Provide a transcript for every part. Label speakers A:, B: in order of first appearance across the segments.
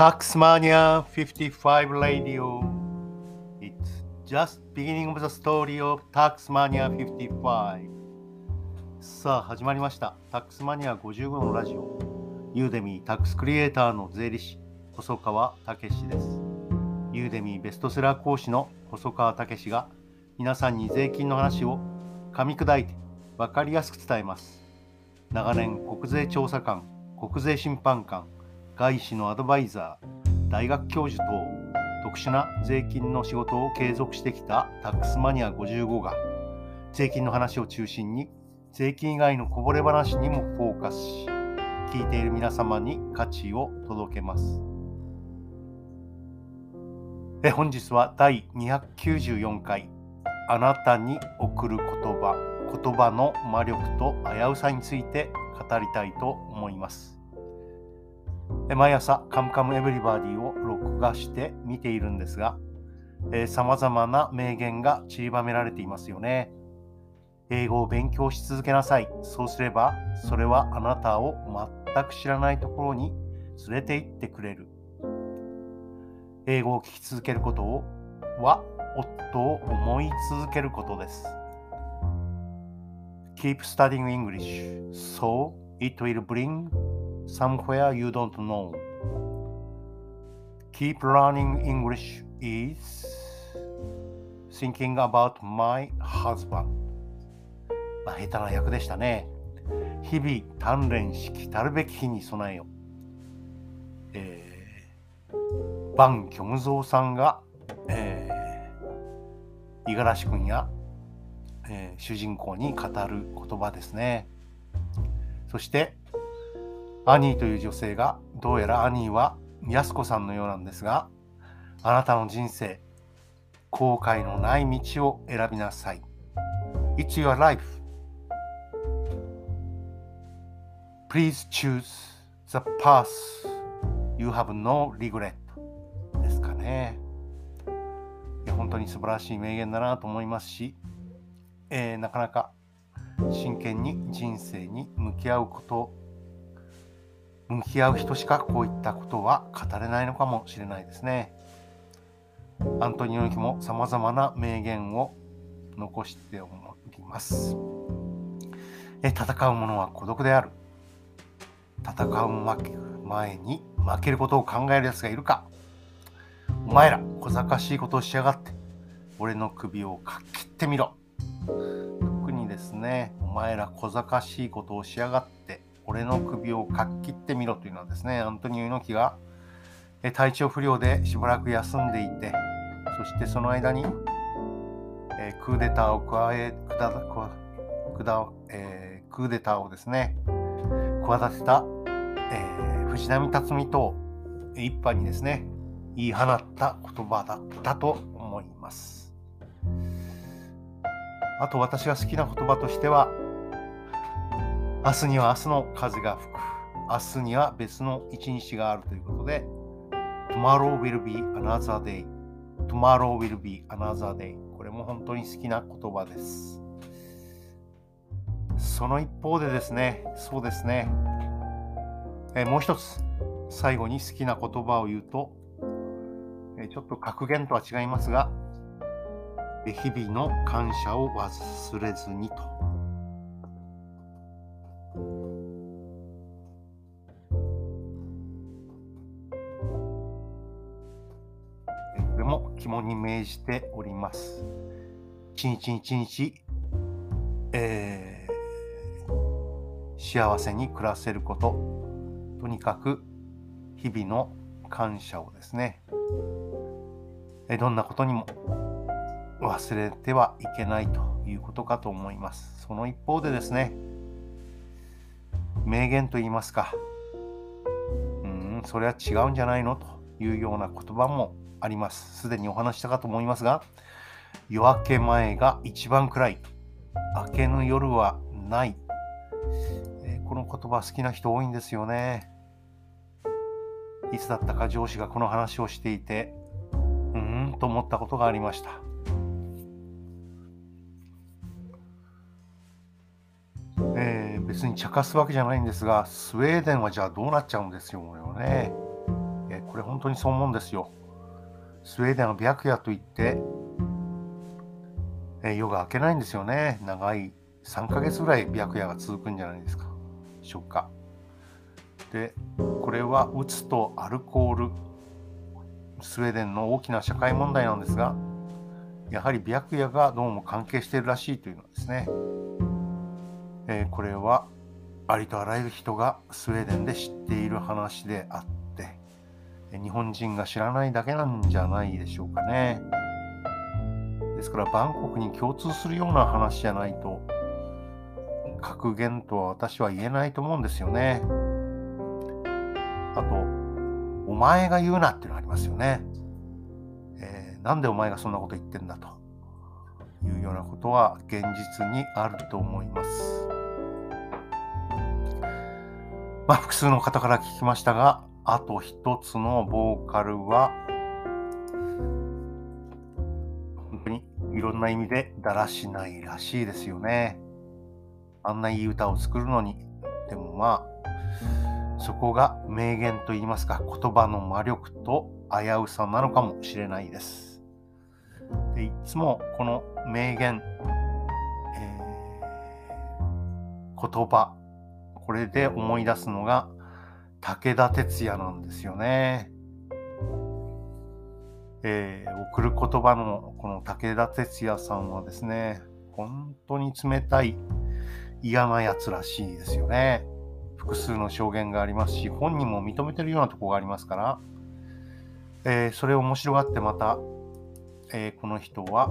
A: Taxmania 55 Radio. It's just beginning of the story of Taxmania 55. さあ、始まりました。Taxmania 55のラジオ。ユーデミータックスクリエイターの税理士、細川武史です。ユーデミーベストセラー講師の細川武史が皆さんに税金の話を噛み砕いて分かりやすく伝えます。長年、国税調査官、国税審判官、外資のアドバイザー、大学教授等、特殊な税金の仕事を継続してきたタックスマニア55が、税金の話を中心に、税金以外のこぼれ話にもフォーカスし、聞いている皆様に価値を届けます。え本日は第294回、あなたに送る言葉、言葉の魔力と危うさについて語りたいと思います。毎朝カムカムエヴリバディを録画して見ているんですが、さまざまな名言が散りばめられていますよね。英語を勉強し続けなさい。そうすれば、それはあなたを全く知らないところに連れて行ってくれる。英語を聞き続けることをは、夫を思い続けることです。Keep studying English, so it will bring somewhere you don't know. Keep learning English is thinking about my husband. まあ、下手な役でしたね。日々鍛錬しきたるべき日に備えよ。えー、バン・キョムゾーさんが、えー、五十嵐君や、えー、主人公に語る言葉ですね。そして、アニーという女性がどうやらアニーは安子さんのようなんですがあなたの人生後悔のない道を選びなさい。It's your life. Please choose the path you have no regret ですかね。いや本当に素晴らしい名言だなと思いますし、えー、なかなか真剣に人生に向き合うこと向き合う人しかこういったことは語れないのかもしれないですね。アントニオ猪木も様々な名言を残しております。戦う者は孤独である。戦う前に負けることを考える奴がいるか。お前ら小賢しいことをしやがって、俺の首をかっ切ってみろ。特にですね、お前ら小賢しいことをしやがって、俺の首をかっきってみろというのはですね、アントニオ猪木が体調不良でしばらく休んでいて、そしてその間に、えクーデターを加え、くだ、くだ、えー、クーデターをですね、企てた、えー、藤波辰巳と一派にですね、言い放った言葉だったと思います。あと私が好きな言葉としては、明日には明日の風が吹く。明日には別の一日があるということで、Tomorrow will be another day. Tomorrow will be another day. これも本当に好きな言葉です。その一方でですね、そうですね、えもう一つ、最後に好きな言葉を言うと、えちょっと格言とは違いますが、日々の感謝を忘れずにと。に銘じております。一日一日、えー、幸せに暮らせること、とにかく日々の感謝をですね、えどんなことにも忘れてはいけないということかと思います。その一方でですね、名言と言いますか、うん、それは違うんじゃないの？というような言葉もあります。すでにお話したかと思いますが、夜明け前が一番暗い。明けぬ夜はない。えー、この言葉好きな人多いんですよね。いつだったか上司がこの話をしていて、うーんと思ったことがありました。えー、別に茶化すわけじゃないんですが、スウェーデンはじゃあどうなっちゃうんですよね。えこれ本当にそう思うんですよ。スウェーデンは白夜といって、え夜が明けないんですよね。長い3ヶ月ぐらい白夜が続くんじゃないですか。でしょうか。で、これはうつとアルコール、スウェーデンの大きな社会問題なんですが、やはり白夜がどうも関係しているらしいというのですね。えー、これはありとあらゆる人がスウェーデンで知っている話であって日本人が知らないだけなんじゃないでしょうかね。ですからバンコクに共通するような話じゃないと格言とは私は言えないと思うんですよね。あとお前が言うなっていうのがありますよね、えー、なんでお前がそんなこと言ってんだと。いうようなことは現実にあると思います。まあ、複数の方から聞きましたが、あと一つのボーカルは、本当にいろんな意味でだらしないらしいですよね。あんないい歌を作るのに、でもまあ、そこが名言といいますか、言葉の魔力と危うさなのかもしれないです。でいつもこの名言、えー、言葉、これで思い出すのが武田鉄矢なんですよね。えー、送る言葉のこの武田鉄矢さんはですね、本当に冷たい嫌なやつらしいですよね。複数の証言がありますし、本人も認めてるようなとこがありますから、えー、それを面白がってまた、えー、この人は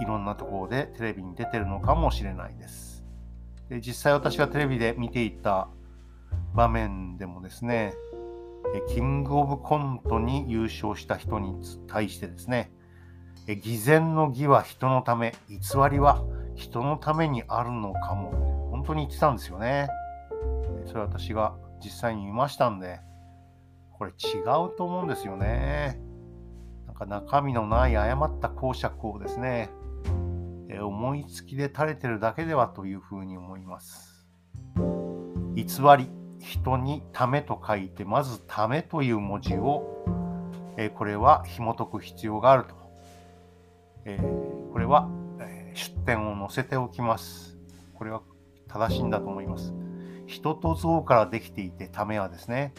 A: いろんなところでテレビに出てるのかもしれないです。で実際私がテレビで見ていた場面でもですね、キングオブコントに優勝した人に対してですね、偽善の義は人のため、偽りは人のためにあるのかも、本当に言ってたんですよね。それ私が実際に見ましたんで、これ違うと思うんですよね。なんか中身のない誤った講釈をですね、思いつきで垂れてるだけではというふうに思います。偽り、人にためと書いて、まずためという文字を、えこれは紐解く必要があると。えこれは、え出典を載せておきます。これは正しいんだと思います。人と像からできていて、ためはですね、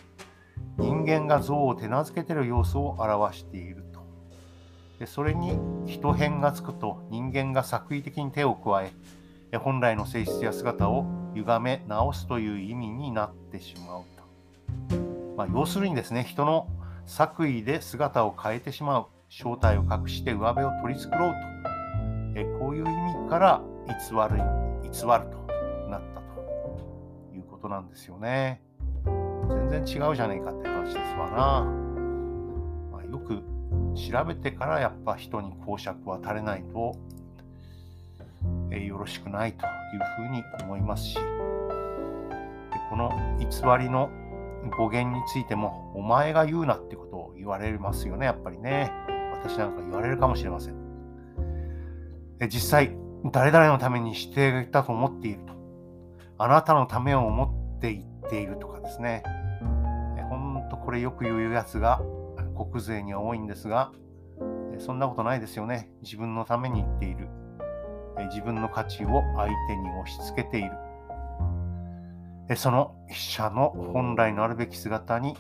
A: 人間が像を手なずけている様子を表していると。でそれに人変がつくと人間が作為的に手を加え本来の性質や姿を歪め直すという意味になってしまうと、まあ、要するにですね人の作為で姿を変えてしまう正体を隠して上辺を取り繕うと。えこういう意味から偽る偽るとなったということなんですよね。全然違うじゃねえかって話ですわな、まあ、よく調べてからやっぱ人に講釈は垂れないと、え、よろしくないと。いうふうに思いますし、でこの偽りの語源についても、お前が言うなってことを言われますよね、やっぱりね。私なんか言われるかもしれません。で実際、誰々のためにしていたと思っていると。あなたのためを思って言っているとかですね。ほんとこれよく言うやつが国税には多いんですが、そんなことないですよね。自分のために言っている。自分の価値を相手に押し付けている。その筆者の本来のあるべき姿に、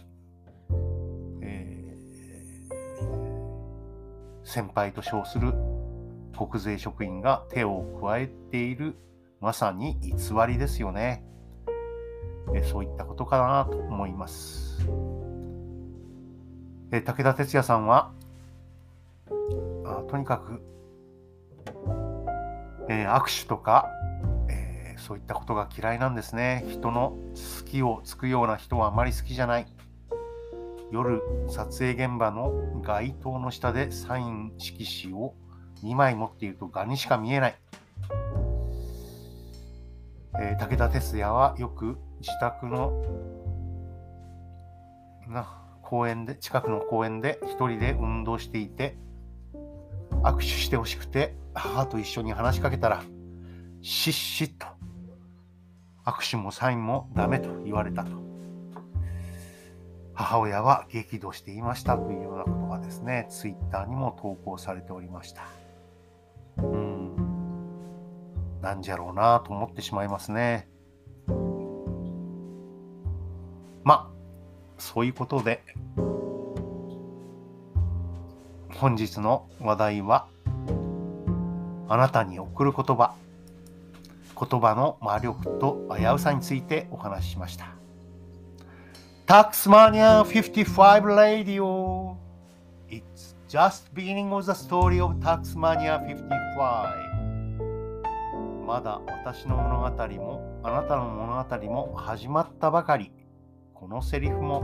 A: えー、先輩と称する国税職員が手を加えているまさに偽りですよね。そういったことかなと思います。武田鉄矢さんはあとにかく、えー、握手とか、えー、そういったことが嫌いなんですね。人の好きをつくような人はあまり好きじゃない。夜撮影現場の街灯の下でサイン色紙を2枚持っているとガにしか見えない、えー、武田鉄矢はよく自宅のな公園で、近くの公園で一人で運動していて、握手してほしくて、母と一緒に話しかけたら、しっしっと、握手もサインもダメと言われたと。母親は激怒していましたというようなことがですね、ツイッターにも投稿されておりました。うん。なんじゃろうなと思ってしまいますね。まあ、そういうことで、本日の話題は、あなたに送る言葉、言葉の魔力と危うさについてお話ししました。Taxmania 55 Radio It's just beginning of the story of Taxmania 55まだ私の物語もあなたの物語も始まったばかり。このセリフも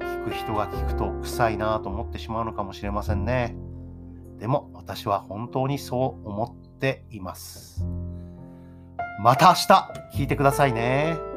A: 聞く人が聞くと臭いなと思ってしまうのかもしれませんね。でも私は本当にそう思っていますまた明日聞いてくださいね。